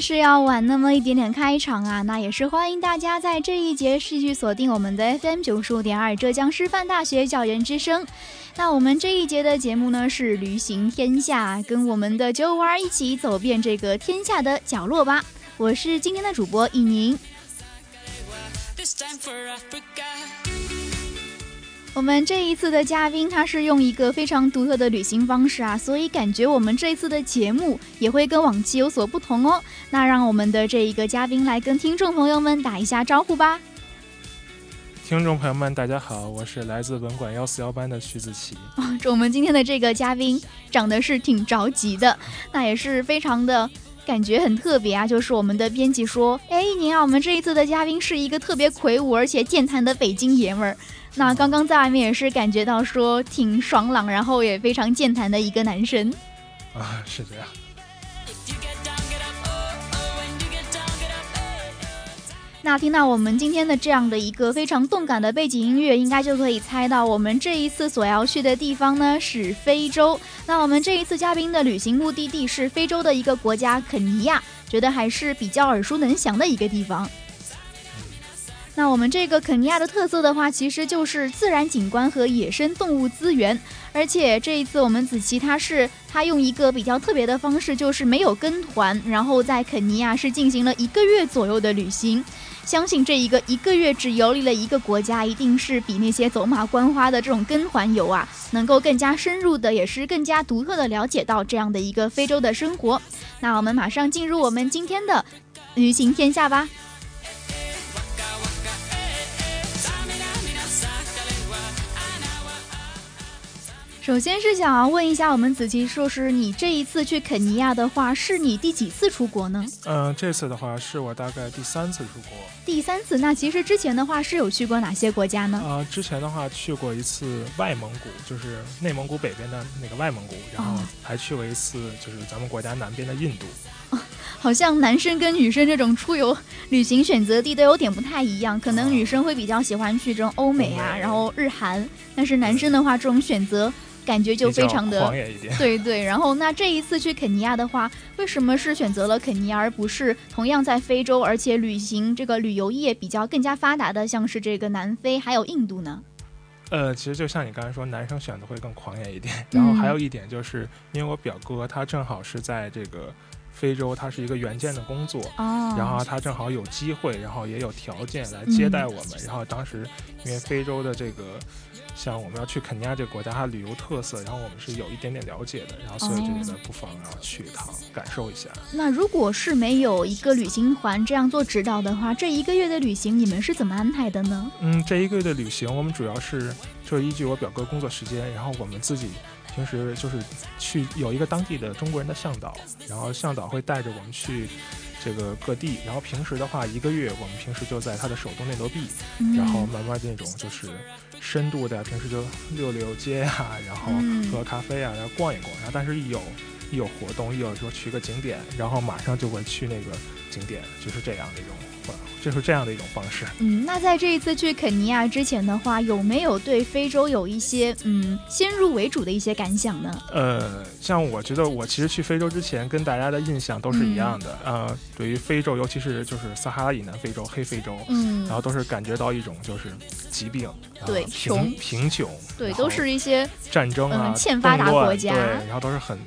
是要晚那么一点点开场啊，那也是欢迎大家在这一节继续锁定我们的 FM 九十五点二浙江师范大学校园之声。那我们这一节的节目呢是旅行天下，跟我们的九五二一起走遍这个天下的角落吧。我是今天的主播易宁。我们这一次的嘉宾，他是用一个非常独特的旅行方式啊，所以感觉我们这一次的节目也会跟往期有所不同哦。那让我们的这一个嘉宾来跟听众朋友们打一下招呼吧。听众朋友们，大家好，我是来自文管幺四幺班的徐子琪。这我们今天的这个嘉宾长得是挺着急的，那也是非常的感觉很特别啊。就是我们的编辑说，哎，您啊，我们这一次的嘉宾是一个特别魁梧而且健谈的北京爷们儿。那刚刚在外面也是感觉到说挺爽朗，然后也非常健谈的一个男生啊，是这样。那听到我们今天的这样的一个非常动感的背景音乐，应该就可以猜到我们这一次所要去的地方呢是非洲。那我们这一次嘉宾的旅行目的地是非洲的一个国家肯尼亚，觉得还是比较耳熟能详的一个地方。那我们这个肯尼亚的特色的话，其实就是自然景观和野生动物资源。而且这一次我们子琪他是他用一个比较特别的方式，就是没有跟团，然后在肯尼亚是进行了一个月左右的旅行。相信这一个一个月只游历了一个国家，一定是比那些走马观花的这种跟团游啊，能够更加深入的，也是更加独特的了解到这样的一个非洲的生活。那我们马上进入我们今天的旅行天下吧。首先是想要问一下我们子琪硕士，你这一次去肯尼亚的话，是你第几次出国呢？嗯，这次的话是我大概第三次出国。第三次，那其实之前的话是有去过哪些国家呢？呃，之前的话去过一次外蒙古，就是内蒙古北边的那个外蒙古，然后还去过一次就是咱们国家南边的印度。好像男生跟女生这种出游旅行选择地都有点不太一样，可能女生会比较喜欢去这种欧美啊，然后日韩，但是男生的话这种选择。感觉就非常的狂野一点 对对，然后那这一次去肯尼亚的话，为什么是选择了肯尼亚，而不是同样在非洲，而且旅行这个旅游业比较更加发达的，像是这个南非还有印度呢？呃，其实就像你刚才说，男生选择会更狂野一点。然后还有一点就是，因为我表哥他正好是在这个非洲，他是一个援建的工作，然后他正好有机会，然后也有条件来接待我们。然后当时因为非洲的这个。像我们要去肯尼亚这个国家，它旅游特色，然后我们是有一点点了解的，然后所以就觉得不妨然后去一趟，感受一下。那如果是没有一个旅行团这样做指导的话，这一个月的旅行你们是怎么安排的呢？嗯，这一个月的旅行，我们主要是就是依据我表哥工作时间，然后我们自己平时就是去有一个当地的中国人的向导，然后向导会带着我们去。这个各地，然后平时的话，一个月我们平时就在他的首都内罗毕，然后慢慢这种就是深度的，平时就溜溜街呀，然后喝咖啡啊，然后逛一逛，然后但是一有一有活动，一有说去个景点，然后马上就会去那个景点，就是这样的一种。就是这样的一种方式。嗯，那在这一次去肯尼亚之前的话，有没有对非洲有一些嗯先入为主的一些感想呢？呃，像我觉得我其实去非洲之前跟大家的印象都是一样的。呃，对于非洲，尤其是就是撒哈拉以南非洲、黑非洲，嗯，然后都是感觉到一种就是疾病，对，穷贫穷，对，都是一些战争啊，欠发达国家，对，然后都是很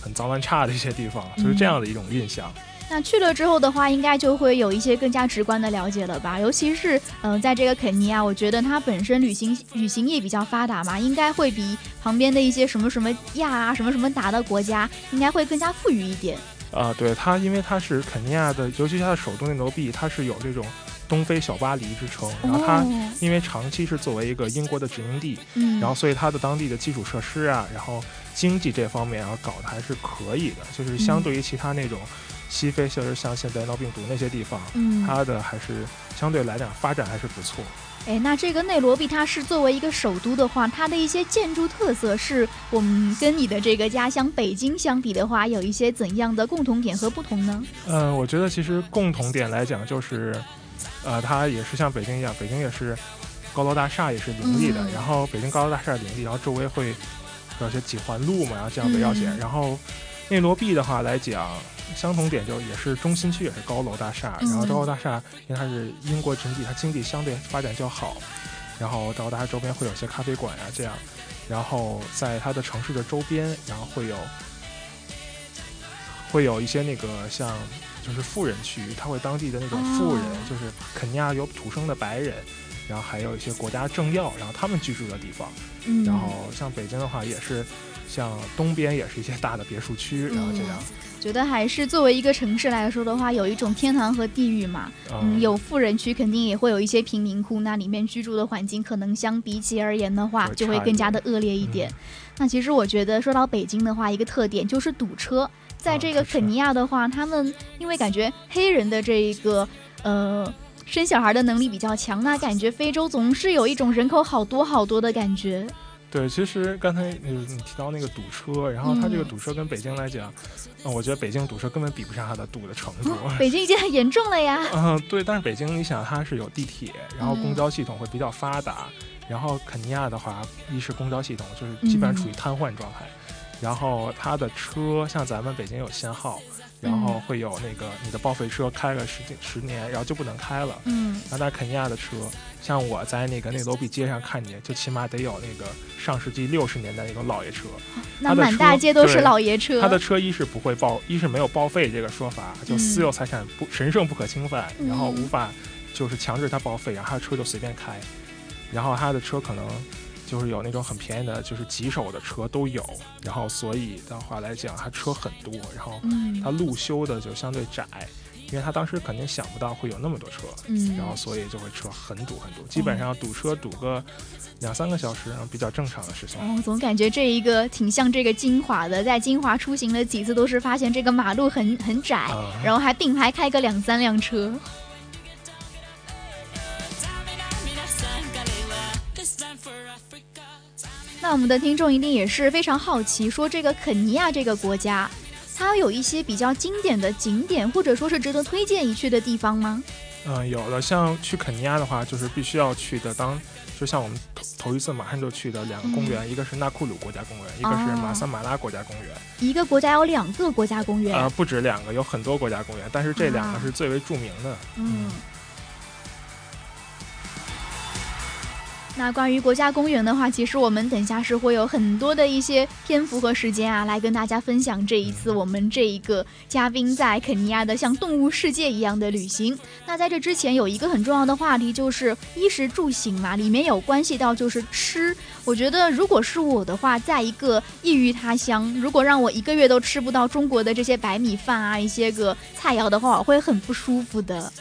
很脏乱差的一些地方，就是这样的一种印象。那去了之后的话，应该就会有一些更加直观的了解了吧？尤其是嗯，在这个肯尼亚，我觉得它本身旅行旅行业比较发达嘛，应该会比旁边的一些什么什么亚啊、什么什么达的国家，应该会更加富裕一点。啊，对它，因为它是肯尼亚的，尤其是它的首都内罗毕，它是有这种东非小巴黎之称。然后它因为长期是作为一个英国的殖民地，嗯，然后所以它的当地的基础设施啊，然后经济这方面啊搞得还是可以的，就是相对于其他那种。西非就是像现在闹病毒那些地方，嗯，它的还是相对来讲发展还是不错。哎，那这个内罗毕它是作为一个首都的话，它的一些建筑特色是我们跟你的这个家乡北京相比的话，有一些怎样的共同点和不同呢？嗯，我觉得其实共同点来讲就是，呃，它也是像北京一样，北京也是高楼大厦也是林立的，然后北京高楼大厦林立，然后周围会有些几环路嘛，然后这样围绕起来，然后内罗毕的话来讲。相同点就也是中心区也是高楼大厦，然后高楼大厦因为它是英国经济，它经济相对发展较好，然后高楼大厦周边会有些咖啡馆呀这样，然后在它的城市的周边，然后会有会有一些那个像就是富人区，它会当地的那种富人，就是肯尼亚有土生的白人，然后还有一些国家政要，然后他们居住的地方，然后像北京的话也是。像东边也是一些大的别墅区，然后这样，觉得还是作为一个城市来说的话，有一种天堂和地狱嘛。嗯，有富人区，肯定也会有一些贫民窟，那里面居住的环境可能相比起而言的话，就会更加的恶劣一点。那其实我觉得说到北京的话，一个特点就是堵车。在这个肯尼亚的话，他们因为感觉黑人的这一个呃生小孩的能力比较强，那感觉非洲总是有一种人口好多好多的感觉。对，其实刚才你提到那个堵车，然后它这个堵车跟北京来讲，嗯，我觉得北京堵车根本比不上它的堵的程度。北京已经很严重了呀。嗯，对，但是北京你想它是有地铁，然后公交系统会比较发达，然后肯尼亚的话，一是公交系统就是基本上处于瘫痪状态，然后它的车像咱们北京有限号。然后会有那个你的报废车开个十几十年，然后就不能开了。嗯，那在肯尼亚的车，像我在那个内罗毕街上看见，就起码得有那个上世纪六十年代那种老爷车。那满大街都是老爷车。他的车一是不会报，一是没有报废这个说法，就私有财产不神圣不可侵犯，然后无法就是强制他报废，然后他的车就随便开，然后他的车可能。就是有那种很便宜的，就是几手的车都有，然后所以的话来讲，它车很多，然后它路修的就相对窄，因为他当时肯定想不到会有那么多车，嗯，然后所以就会车很堵很堵，基本上堵车堵个两三个小时，然后比较正常的事情。哦，总感觉这一个挺像这个金华的，在金华出行了几次，都是发现这个马路很很窄，然后还并排开个两三辆车。那我们的听众一定也是非常好奇，说这个肯尼亚这个国家，它有一些比较经典的景点，或者说是值得推荐一去的地方吗？嗯，有的。像去肯尼亚的话，就是必须要去的，当就像我们头头一次马上就去的两个公园，一个是纳库鲁国家公园，一个是马萨马拉国家公园。一个国家有两个国家公园？呃，不止两个，有很多国家公园，但是这两个是最为著名的。嗯。那关于国家公园的话，其实我们等下是会有很多的一些篇幅和时间啊，来跟大家分享这一次我们这一个嘉宾在肯尼亚的像动物世界一样的旅行。那在这之前有一个很重要的话题，就是衣食住行嘛，里面有关系到就是吃。我觉得如果是我的话，在一个异域他乡，如果让我一个月都吃不到中国的这些白米饭啊，一些个菜肴的话，我会很不舒服的。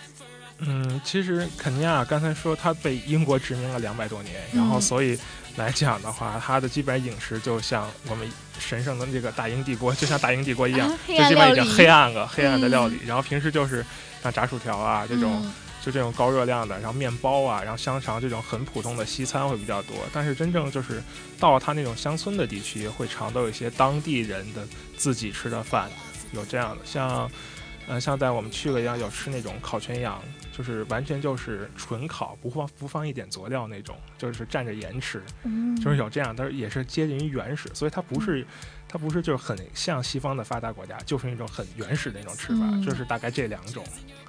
嗯，其实肯尼亚刚才说它被英国殖民了两百多年，然后所以来讲的话，它的基本饮食就像我们神圣的这个大英帝国，就像大英帝国一样，就基本已经黑暗了，黑暗的料理。然后平时就是像炸薯条啊这种，就这种高热量的，然后面包啊，然后香肠这种很普通的西餐会比较多。但是真正就是到了它那种乡村的地区，会尝到一些当地人的自己吃的饭，有这样的，像呃像在我们去了一样，有吃那种烤全羊。就是完全就是纯烤，不放不放一点佐料那种，就是蘸着盐吃，就是有这样，但是也是接近于原始，所以它不是它不是就是很像西方的发达国家，就是那种很原始的那种吃法，嗯就是大概这两种。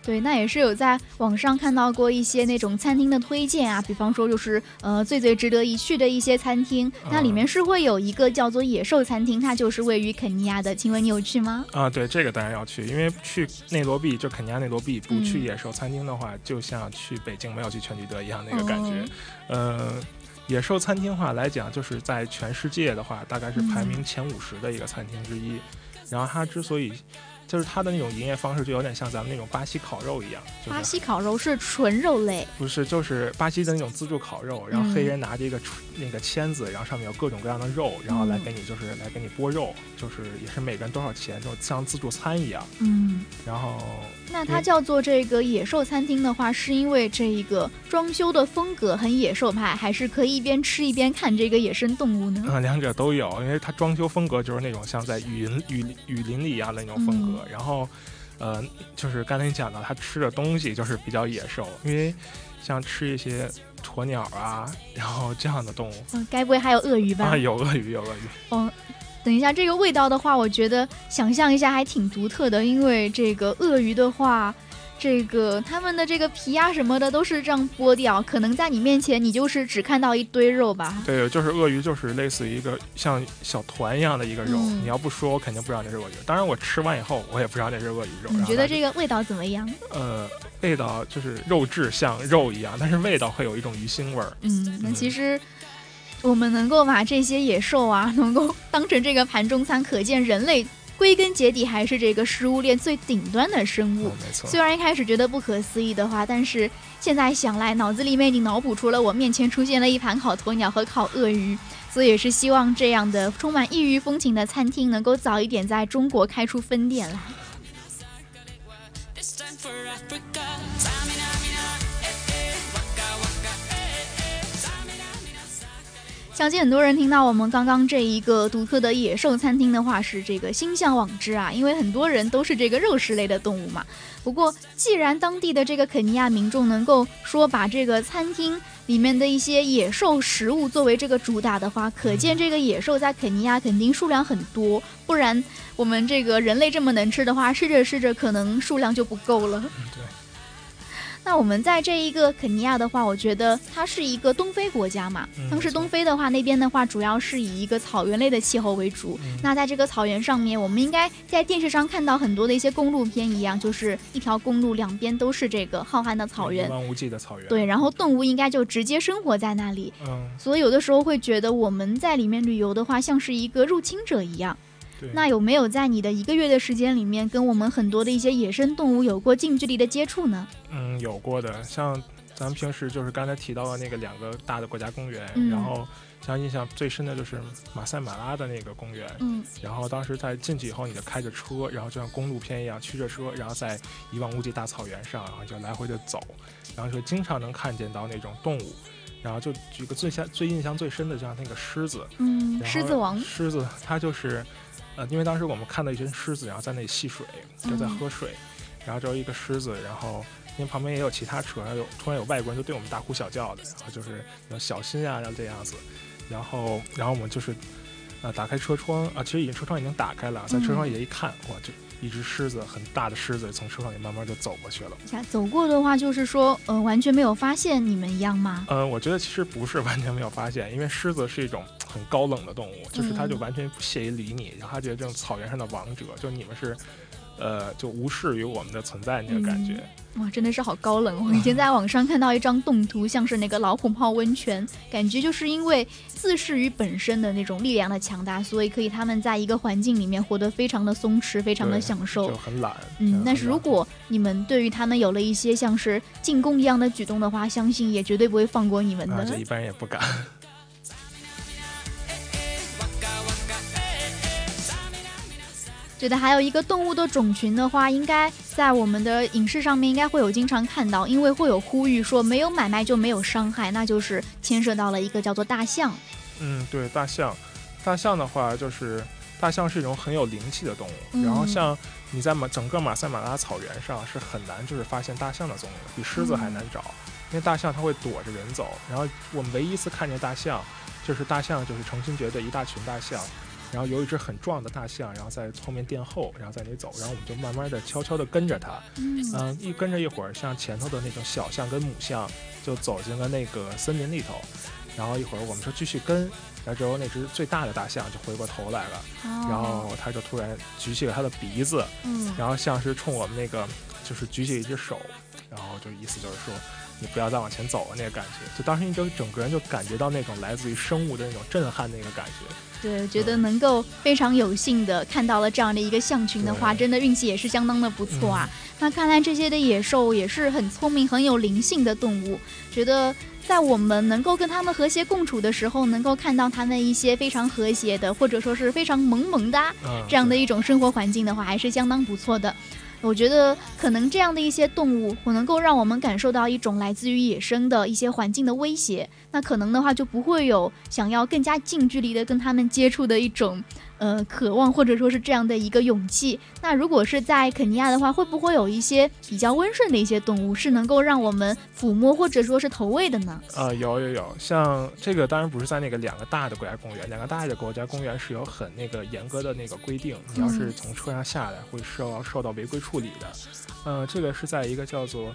对，那也是有在网上看到过一些那种餐厅的推荐啊，比方说就是呃最最值得一去的一些餐厅，那里面是会有一个叫做野兽餐厅，它就是位于肯尼亚的，请问你有去吗？啊，对，这个当然要去，因为去内罗毕就肯尼亚内罗毕，不去嗯野兽餐厅的话，就像去北京没有去全聚德一样那个感觉。哦呃，野兽餐厅话来讲，就是在全世界的话，大概是排嗯名前五十的一个餐厅之一。然后它之所以就是它的那种营业方式，就有点像咱们那种巴西烤肉一样，就是巴西烤肉是纯肉类，不是，就是巴西的那种自助烤肉，然后嗯黑人拿着一个锤那个签子，然后上面有各种各样的肉，然后来嗯给你就是来给你剥肉，就是也是每个人多少钱，就像自助餐一样。嗯。然后那它叫做这个野兽餐厅的话，是因为这一个装修的风格很野兽派，还是可以一边吃一边看这个野生动物呢？啊、两者都有，因为它装修风格就是那种像在雨林雨林雨林里一样的那种风格，然后呃，就是刚才你讲到它吃的东西就是比较野兽，因为像吃一些鸵鸟啊，然后这样的动物嗯，该不会还有鳄鱼吧？啊，有鳄鱼有鳄鱼。哦，等一下，这个味道的话，我觉得想象一下还挺独特的，因为这个鳄鱼的话，这个他们的这个皮啊什么的都是这样剥掉，可能在你面前你就是只看到一堆肉吧。对，就是鳄鱼，就是类似于一个像小团一样的一个肉。嗯你要不说，我肯定不知道那是鳄鱼。当然，我吃完以后，我也不知道那是鳄鱼肉。你觉得这个味道怎么样？呃，味道就是肉质像肉一样，但是味道会有一种鱼腥味儿。嗯，那嗯其实。我们能够把这些野兽啊，能够当成这个盘中餐，可见人类归根结底还是这个食物链最顶端的生物。嗯，没错。虽然一开始觉得不可思议的话，但是现在想来，脑子里面已经脑补出了我面前出现了一盘烤鸵鸟和烤鳄鱼，所以也是希望这样的充满异域风情的餐厅能够早一点在中国开出分店来。相信很多人听到我们刚刚这一个独特的野兽餐厅的话，是这个心向往之啊，因为很多人都是这个肉食类的动物嘛。不过，既然当地的这个肯尼亚民众能够说把这个餐厅里面的一些野兽食物作为这个主打的话，可见这个野兽在肯尼亚肯定数量很多，不然我们这个人类这么能吃的话，吃着吃着可能数量就不够了。嗯，对。那我们在这一个肯尼亚的话，我觉得它是一个东非国家嘛。嗯当时东非的话，那边的话主要是以一个草原类的气候为主。嗯那在这个草原上面，我们应该在电视上看到很多的一些公路片一样，就是一条公路两边都是这个浩瀚的草原一。望无际的草原。对，然后动物应该就直接生活在那里，嗯，所以有的时候会觉得我们在里面旅游的话，像是一个入侵者一样。对。那有没有在你的一个月的时间里面，跟我们很多的一些野生动物有过近距离的接触呢？嗯，有过的，像咱们平时就是刚才提到的那个两个大的国家公园，嗯然后像印象最深的就是马赛马拉的那个公园，嗯然后当时在进去以后，你就开着车，然后就像公路片一样驱着车，然后在一望无际大草原上，然后就来回的走，然后就经常能看见到那种动物。然后就举个最像最印象最深的，就像那个狮子，嗯，狮子王。狮子它就是，呃，因为当时我们看到一群狮子，然后在那里戏水，就在嗯喝水，然后只有一个狮子，然后因为旁边也有其他车，然后有突然有外国人就对我们大呼小叫的，然后就是要小心啊，要这样子，然后然后我们就是，呃，打开车窗啊，其实已经车窗已经打开了，在车窗里一看，哇，就一只狮子，很大的狮子从车上也慢慢就走过去了。下走过的话，就是说，呃，完全没有发现你们一样吗？呃，我觉得其实不是完全没有发现，因为狮子是一种很高冷的动物，就是它就嗯完全不屑于理你，然后它觉得这种草原上的王者，就你们是，呃，就无视于我们的存在那个感觉。哇，真的是好高冷！我以前在网上看到一张动图，像是那个老虎泡温泉，感觉就是因为自恃于本身的那种力量的强大，所以可以他们在一个环境里面活得非常的松弛，非常的享受就。很懒。嗯，但是如果你们对于他们有了一些像是进攻一样的举动的话，相信也绝对不会放过你们啊，的。这一般人也不敢。觉得还有一个动物的种群的话，应该在我们的影视上面应该会有经常看到，因为会有呼吁说没有买卖就没有伤害，那就是牵涉到了一个叫做大象。嗯，对，大象，大象的话就是大象是一种很有灵气的动物。嗯然后像你在马整个马赛马拉草原上是很难就是发现大象的踪影，比狮子还难找，因为大象它会躲着人走。然后我们唯一一次看见大象，就是大象就是成群结队一大群大象，然后有一只很壮的大象，然后在后面殿后，然后在那里走，然后我们就慢慢的悄悄的跟着它，嗯。嗯，一跟着一会儿，像前头的那种小象跟母象就走进了那个森林里头，然后一会儿我们说继续跟，然后之后那只最大的大象就回过头来了，然然后它就突然举起了它的鼻子，嗯。然后像是冲我们那个就是举起一只手，然后就意思就是说你不要再往前走了那个感觉，就当时你就整个人就感觉到那种来自于生物的那种震撼那个感觉。对，我觉得能够非常有幸的看到了这样的一个象群的话，真的运气也是相当的不错啊。那看来这些的野兽也是很聪明、很有灵性的动物，觉得。在我们能够跟它们和谐共处的时候，能够看到它们一些非常和谐的，或者说是非常萌萌哒嗯，这样的一种生活环境的话，还是相当不错的。我觉得可能这样的一些动物，我能够让我们感受到一种来自于野生的一些环境的威胁。那可能的话，就不会有想要更加近距离的跟他们接触的一种呃渴望，或者说是这样的一个勇气。那如果是在肯尼亚的话，会不会有一些比较温顺的一些动物，是能够让我们抚摸或者说是投喂的呢？呃，有有有，像这个当然不是在那个两个大的国家公园，两个大的国家公园是有很那个严格的那个规定，你要是嗯从车上下来会受受到违规处理的。呃，这个是在一个叫做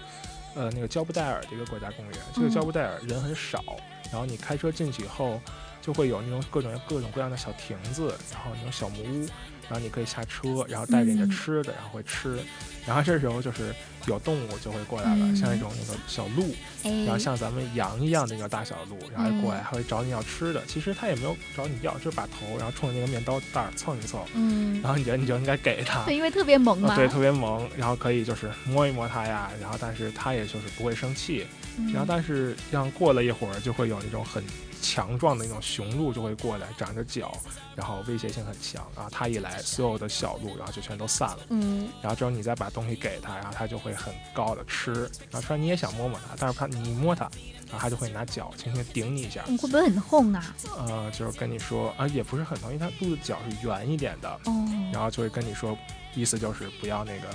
呃那个焦布戴尔的一个国家公园，这个嗯焦布戴尔人很少，然后你开车进去以后就会有那种各种各种各样的小亭子，然后那种小木屋，然后你可以下车，然后带着你的嗯吃的，然后会吃，然后这时候就是有动物就会过来了，嗯像那种那个小鹿。哎，然后像咱们羊一样的那个大小鹿，然后过来嗯还会找你要吃的。其实它也没有找你要，就是把头然后冲着那个面包袋儿蹭一蹭，嗯，然后你觉得你就应该给它。对，因为特别萌嘛，呃对，特别萌，然后可以就是摸一摸它呀，然后但是它也就是不会生气，嗯然后但是像过了一会儿就会有那种很强壮的那种雄鹿就会过来，长着角，然后威胁性很强，然后它一来，所有的小鹿然后就全都散了，嗯。然后之后你再把东西给它，然后它就会很高的吃，然后虽然你也想摸摸它，但是它你一摸它，然后它就会拿脚轻轻顶你一下，你会不会很痛啊？呃，就是跟你说啊，也不是很痛，因为它鹿的脚是圆一点的，哦，然后就会跟你说，意思就是不要那个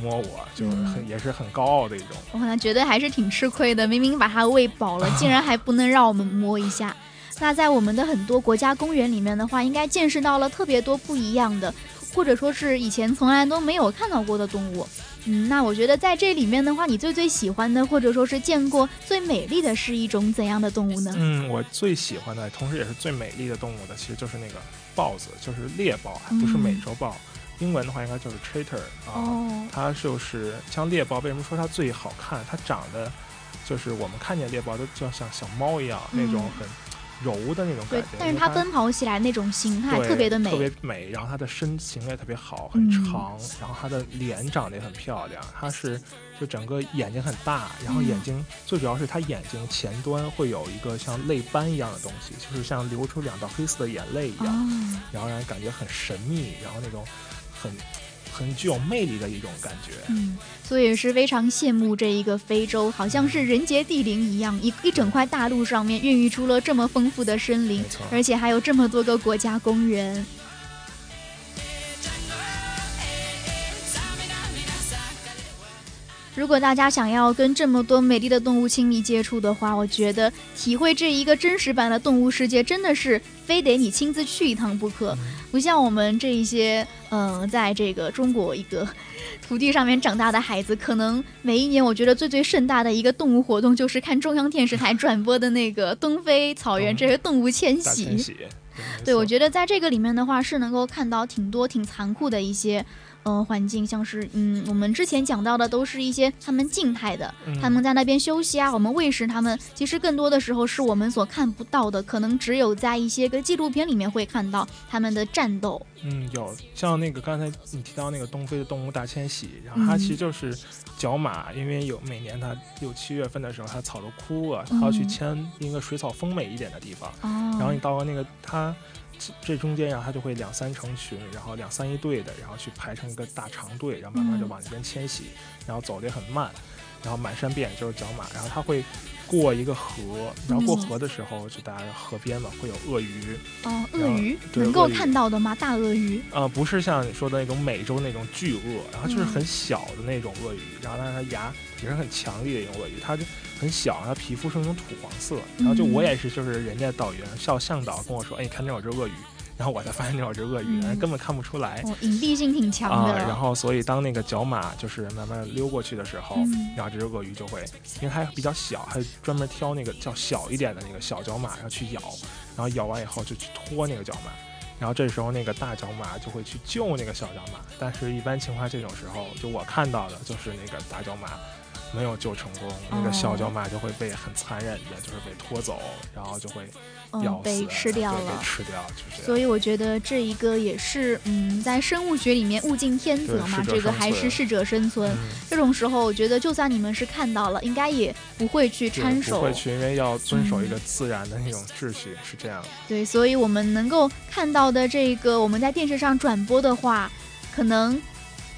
摸我，就是很、嗯也是很高傲的一种。我可能觉得还是挺吃亏的，明明把它喂饱了，竟然还不能让我们摸一下。那在我们的很多国家公园里面的话，应该见识到了特别多不一样的，或者说是以前从来都没有看到过的动物。嗯，那我觉得在这里面的话，你最最喜欢的，或者说是见过最美丽的是一种怎样的动物呢？嗯，我最喜欢的，同时也是最美丽的动物的，其实就是那个豹子，就是猎豹，还不是嗯美洲豹。英文的话应该就是啊、哦，它就是像猎豹，为什么说它最好看？它长得就是我们看见猎豹都就像小猫一样，那种嗯很柔的那种感对觉。，但是它奔跑起来那种形态对特别的美，特别美。然后它的身形也特别好，很嗯长，然后它的脸长得也很漂亮。它是就整个眼睛很大，然后嗯眼睛、最主要是它眼睛前端会有一个像泪斑一样的东西，就是像流出两道黑色的眼泪一样，哦，然后让人感觉很神秘，然后那种很很具有魅力的一种感觉。嗯，所以是非常羡慕这一个非洲，好像是人杰地灵一样，一一整块大陆上面孕育出了这么丰富的森林而且还有这么多个国家公园。如果大家想要跟这么多美丽的动物亲密接触的话，我觉得体会这一个真实版的动物世界，真的是非得你亲自去一趟不可。不像我们这一些，嗯、在这个中国一个土地上面长大的孩子，可能每一年我觉得最最盛大的一个动物活动，就是看中央电视台转播的那个东非草原嗯这些动物迁徙。大迁徙。对，我觉得在这个里面的话，是能够看到挺多挺残酷的一些。呃，环境像是，嗯，我们之前讲到的都是一些他们静态的，嗯。他们在那边休息啊，我们喂食他们，其实更多的时候是我们所看不到的，可能只有在一些个纪录片里面会看到他们的战斗。嗯，有像那个刚才你提到那个东非的动物大迁徙，然后它嗯其实就是角马，因为有每年它六七月份的时候，它草都枯了，它要去嗯。迁一个水草丰美一点的地方，哦，然后你到了那个它这这中间，然后它就会两三成群，然后两三一队的，然后去排成一个大长队，然后慢慢就嗯往那边迁徙，然后走得也很慢，然后满山遍野就是角马，然后它会。过一个河，然后过嗯河的时候，就大家河边嘛，会有鳄鱼，哦，鳄鱼能够看到的吗？大鳄鱼？呃，不是像你说的那种美洲那种巨鳄，然后就是嗯很小的那种鳄鱼，然后但是它牙也是很强力的一种鳄鱼，它就很小，它皮肤是那种土黄色，然后就我嗯也是，就是人家导员校向导跟我说，哎，你看那有只鳄鱼，然后我才发现那只鳄鱼，嗯。但是根本看不出来。哦，隐蔽性挺强啊。的，，然后所以当那个角马就是慢慢溜过去的时候，嗯。然后这只鳄鱼就会，因为它比较小，它专门挑那个较小一点的那个小角马，然后去咬，然后咬完以后就去拖那个角马，然后这时候那个大角马就会去救那个小角马，但是一般情况这种时候，就我看到的就是那个大角马。没有救成功，那个小角马就会被很残忍的，就是被拖走，然后就会咬嗯，被吃掉了被。吃掉，就是。所以我觉得这一个也是，嗯，在生物学里面物竞天择嘛，这个还是适者生存。嗯这种时候，我觉得就算你们是看到了，应该也不会去对掺手不会。去，因为要遵守一嗯个自然的那种秩序，是这样的。对，所以我们能够看到的这个我们在电视上转播的话，可能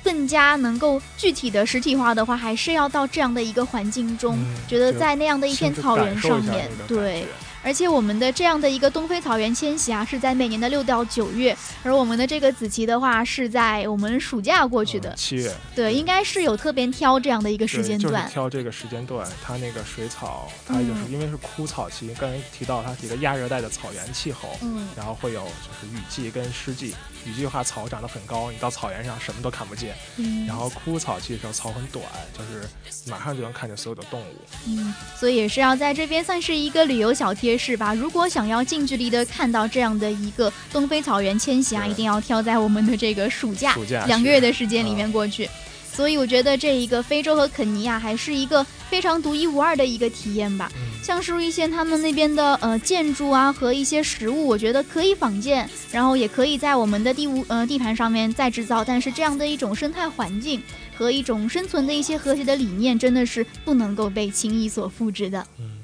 更加能够具体的实体化的话，还是要到这样的一个环境中，嗯觉得在那样的一片草原上面对觉。而且我们的这样的一个东非草原迁徙啊，是在每年的六到九月，而我们的这个子期的话是在我们暑假过去的，嗯七月对，应该是有特别挑这样的一个时对就是间段。挑这个时间段，它那个水草，它就是嗯因为是枯草期，刚才提到它是一个亚热带的草原气候，嗯，然后会有就是雨季跟湿季。雨季的话，草长得很高，你到草原上什么都看不见。嗯，然后枯草期的时候，草很短，就是马上就能看见所有的动物。嗯，所以也是要在这边算是一个旅游小贴士吧。如果想要近距离的看到这样的一个东非草原迁徙啊，一定要挑在我们的这个暑假两个月的时间里面过去。所以我觉得这一个非洲和肯尼亚还是一个非常独一无二的一个体验吧。嗯，像是一些他们那边的呃建筑啊和一些食物，我觉得可以仿建，然后也可以在我们的地物呃地盘上面再制造。但是这样的一种生态环境和一种生存的一些和谐的理念，真的是不能够被轻易所复制的。嗯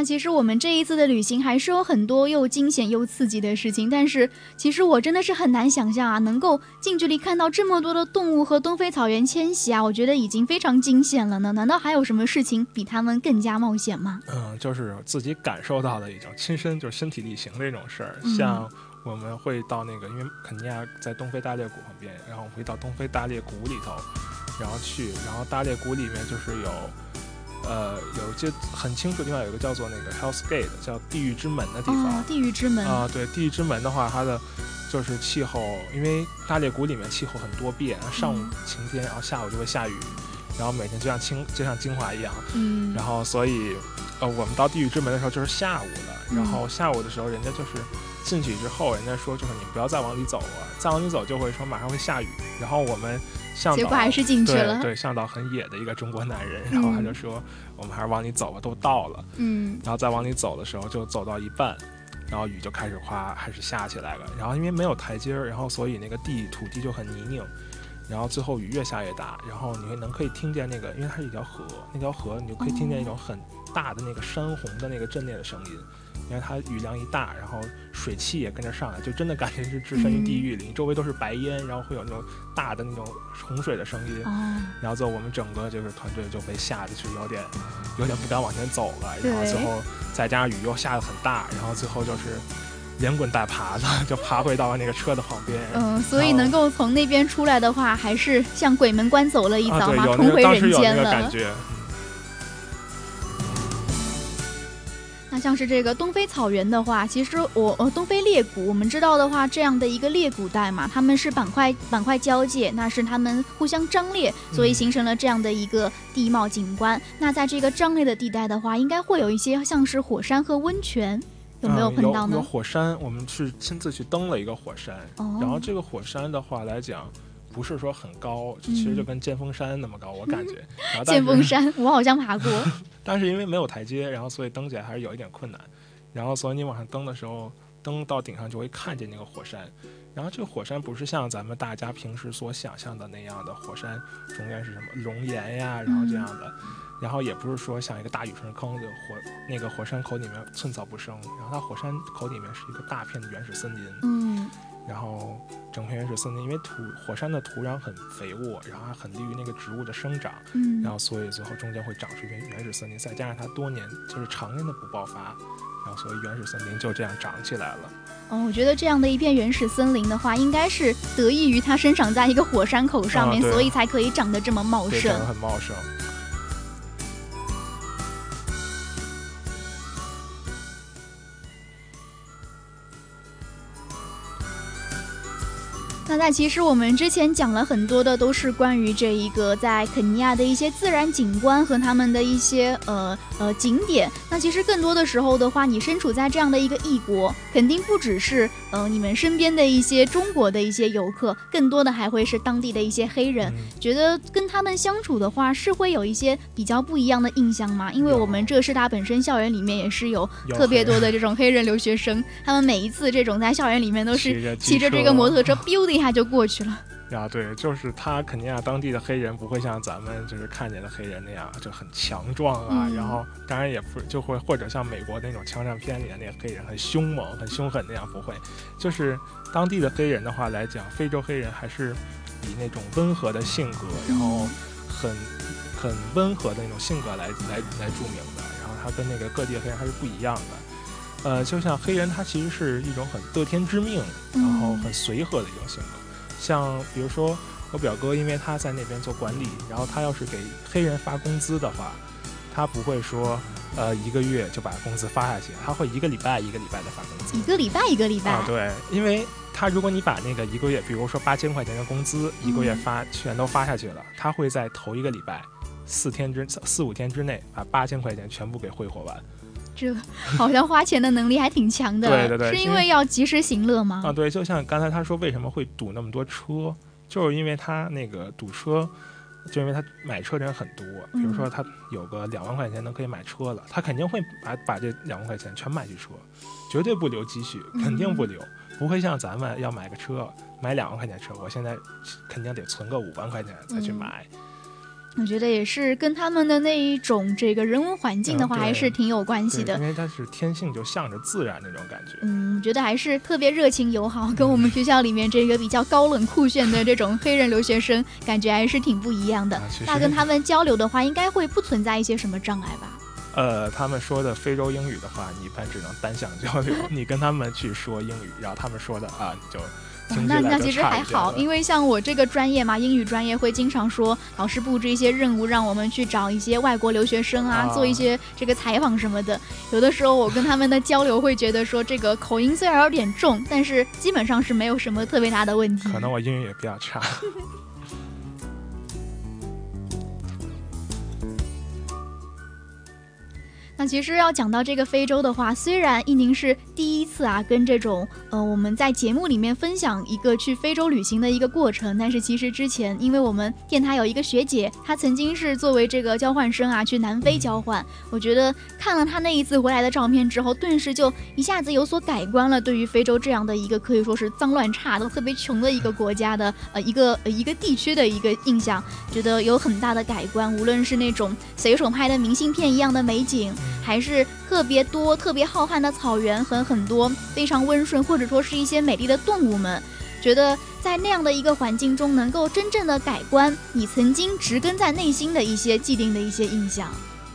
那其实我们这一次的旅行还是有很多又惊险又刺激的事情，但是其实我真的是很难想象啊，能够近距离看到这么多的动物和东非草原迁徙啊，我觉得已经非常惊险了呢。难道还有什么事情比他们更加冒险吗？嗯，就是自己感受到的一种亲身就是身体力行这种事儿，嗯像我们会到那个，因为肯尼亚在东非大裂谷旁边，然后我们会到东非大裂谷里头，然后去，然后大裂谷里面就是有，呃，有记得很清楚的地方有一个叫做那个 Hell's Gate，叫地狱之门的地方。哦，地狱之门，啊、对，地狱之门的话，它的就是气候，因为大裂谷里面气候很多变，上午嗯晴天，然后下午就会下雨，然后每天就像清就像精华一样，嗯，然后所以，呃，我们到地狱之门的时候就是下午了，嗯然后下午的时候，人家就是进去之后，人家说就是你不要再往里走了，再往里走就会说马上会下雨，然后我们向导结果还是进去对了，对，向导很野的一个中国男人，然后他就说我们还是往里走吧，都到了，嗯然后再往里走的时候就走到一半。然后雨就开始哗，开始下起来了。然后因为没有台阶儿，然后所以那个地土地就很泥泞。然后最后雨越下越大，然后你会能可以听见那个，因为它是一条河，那条河你就可以听见一种很大的那个山洪的那个阵列的声音，因为它雨量一大，然后水汽也跟着上来，就真的感觉是置身于地狱里，周围都是白烟，然后会有那种大的那种洪水的声音，哦，然后最后我们整个就是团队就被吓得是有点有点不敢往前走了，然后最后再加上雨又下得很大，然后最后就是连滚带爬的就爬回到那个车的旁边。嗯，所以能够从那边出来的话，还是像鬼门关走了一遭嘛，重回那个当时有那人间了个感。觉，那像是这个东非草原的话，其实我呃东非裂谷，我们知道的话，这样的一个裂谷带嘛，它们是板块板块交界，那是它们互相张裂，所以嗯形成了这样的一个地貌景观。那在这个张裂的地带的话，应该会有一些像是火山和温泉，有没有嗯碰到呢？有火山，我们是亲自去登了一个火山，哦然后这个火山的话来讲。不是说很高，其实就跟剑峰山那么高，我感觉。剑峰山，我好像爬过。但是因为没有台阶，然后所以登起来还是有一点困难。然后所以你往上登的时候，登到顶上就会看见那个火山。然后这个火山不是像咱们大家平时所想象的那样的火山，中间是什么熔岩呀，然后这样的。然后也不是说像一个大雨深坑，就火那个火山口里面寸草不生，然后它火山口里面是一个大片的原始森林，嗯然后整片原始森林因为土火山的土壤很肥沃，然后还很利于那个植物的生长，嗯然后所以最后中间会长出一片原始森林，再加上它多年就是常年的不爆发，然后所以原始森林就这样长起来了。哦，我觉得这样的一片原始森林的话，应该是得益于它生长在一个火山口上面，所以才可以长得这么茂，盛长得。很茂盛。那那其实我们之前讲了很多的，都是关于这一个在肯尼亚的一些自然景观和他们的一些呃呃景点。那其实更多的时候的话，你身处在这样的一个异国，肯定不只是呃你们身边的一些中国的一些游客，更多的还会是当地的一些黑人。嗯觉得跟他们相处的话，是会有一些比较不一样的印象吗？因为我们浙师大本身校园里面也是有有特别多的这种黑人留学生，他们每一次这种在校园里面都是骑着这个摩托车，biu 的一下就过去了。呀，对，就是他肯尼亚当地的黑人不会像咱们就是看见的黑人那样就很强壮啊，嗯然后当然也不就会或者像美国那种枪战片里的那个黑人很凶猛、很凶狠那样，不会。就是当地的黑人的话来讲，非洲黑人还是以那种温和的性格，然后很很温和的那种性格来来来著名的。然后他跟那个各地的黑人还是不一样的。呃，就像黑人，他其实是一种很得天之命，然后很随和的一种性格。像比如说我表哥，因为他在那边做管理，然后他要是给黑人发工资的话，他不会说呃一个月就把工资发下去，他会一个礼拜一个礼拜的发工资。一个礼拜一个礼拜，啊，对，因为他如果你把那个一个月，比如说八千块钱的工资，一个月嗯发全都发下去了，他会在头一个礼拜四天之四五天之内把八千块钱全部给挥霍完。这好像花钱的能力还挺强的。对对对是因为要及时行乐吗？啊，对，就像刚才他说为什么会堵那么多车，就是因为他那个堵车，就因为他买车的人很多，比如说嗯他有个两万块钱能可以买车了，他肯定会把把这两万块钱全买去车，绝对不留积蓄，肯定不留，不会像咱们要买个车，买两万块钱车，我现在肯定得存个五万块钱再去嗯买。我觉得也是跟他们的那一种这个人文环境的话，还是挺有关系对，的因。为他是天性就向着自然那种感觉。嗯，我觉得还是特别热情友好，跟我们学校里面这个比较高冷酷炫的这种黑人留学生，感觉还是挺不一样的那跟他们交流的话，应该会不存在一些什么障碍吧？呃，他们说的非洲英语的话，你一般只能单向交流，你跟他们去说英语，然后他们说的啊，你就那那其实还好，因为像我这个专业嘛，英语专业会经常说老师布置一些任务，让我们去找一些外国留学生啊，啊做一些这个采访什么的。有的时候我跟他们的交流会觉得说，这个口音虽然有点重，但是基本上是没有什么特别大的问题。可能我英语也比较差。那其实要讲到这个非洲的话，虽然一宁是第一次啊，跟这种呃我们在节目里面分享一个去非洲旅行的一个过程，但是其实之前，因为我们电台有一个学姐，她曾经是作为这个交换生啊去南非交换，我觉得看了她那一次回来的照片之后，顿时就一下子有所改观了，对于非洲这样的一个可以说是脏乱差都特别穷的一个国家的呃一个一个地区的一个印象，觉得有很大的改观，无论是那种随手拍的明信片一样的美景。还是特别多、特别浩瀚的草原和很多非常温顺或者说是一些美丽的动物们，觉得在那样的一个环境中，能够真正的改观你曾经植根在内心的一些既定的一些印象。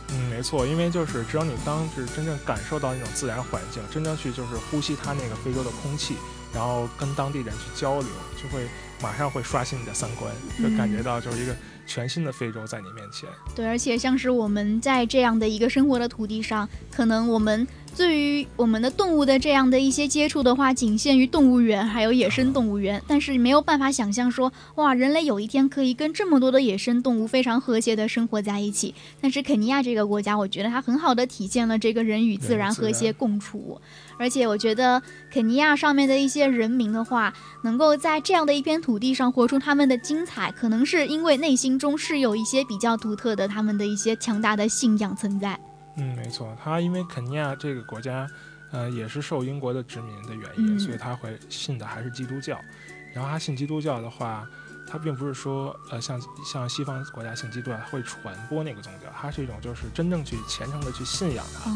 嗯，没错，因为就是只有你当就是真正感受到那种自然环境，真正去就是呼吸它那个非洲的空气，然后跟当地人去交流，就会马上会刷新你的三观，就感觉到就是一个全新的非洲在你面前。对，而且像是我们在这样的一个生活的土地上，可能我们对于我们的动物的这样的一些接触的话，仅限于动物园还有野生动物园，但是没有办法想象说，哇，人类有一天可以跟这么多的野生动物非常和谐的生活在一起。但是肯尼亚这个国家，我觉得它很好的体现了这个人与自然和谐共处。而且我觉得肯尼亚上面的一些人民的话，能够在这样的一片土地上活出他们的精彩，可能是因为内心中是有一些比较独特的他们的一些强大的信仰存在。嗯，没错，他因为肯尼亚这个国家，呃，也是受英国的殖民的原因，嗯所以他会信的还是基督教。然后他信基督教的话，他并不是说呃像像西方国家信基督教会传播那个宗教，它是一种就是真正去虔诚的去信仰它。哦，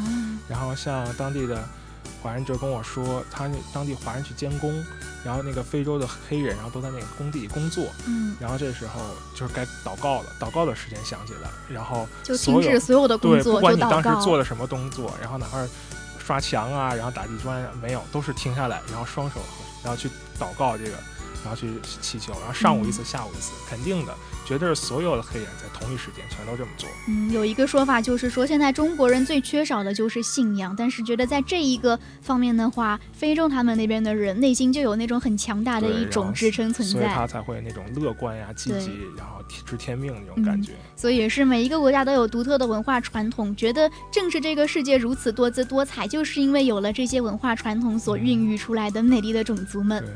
然后像当地的华人就跟我说，他那当地华人去监工，然后那个非洲的黑人，然后都在那个工地工作，嗯，然后这时候就是该祷告了，祷告的时间响起来，然后就停止所有的工对，作，不管你。当时做了什么动作，然后哪怕刷墙啊，然后打地砖啊，没有，都是停下来，然后双手，然后去祷告这个，然后去祈求，然后上午一次，下午一次，肯定的，绝对是所有的黑人在同一时间全都这么做。嗯，有一个说法就是说，现在中国人最缺少的就是信仰，但是觉得在这一个方面的话，非洲他们那边的人内心就有那种很强大的一种支撑存在所以他，才会那种乐观呀、积极，然后知天命那种感嗯觉。所以也是每一个国家都有独特的文化传统。觉得正是这个世界如此多姿多彩，就是因为有了这些文化传统所孕育出来的美丽的种族们。对。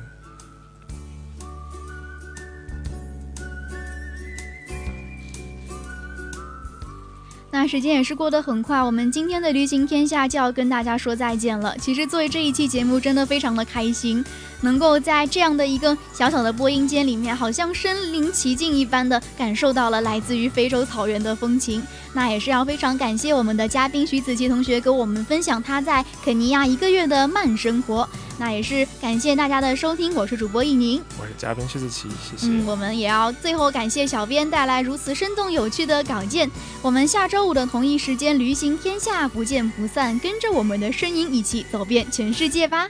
时间也是过得很快，我们今天的旅行天下就要跟大家说再见了。其实做这一期节目真的非常的开心，能够在这样的一个小小的播音间里面，好像身临其境一般的感受到了来自于非洲草原的风情。那也是要非常感谢我们的嘉宾徐子琪同学跟我们分享他在肯尼亚一个月的慢生活。那也是感谢大家的收听，我是主播易宁。我是嘉宾徐子琪，谢谢。嗯，我们也要最后感谢小编带来如此生动有趣的稿件。我们下周五的同一时间，旅行天下不见不散，跟着我们的声音一起走遍全世界吧。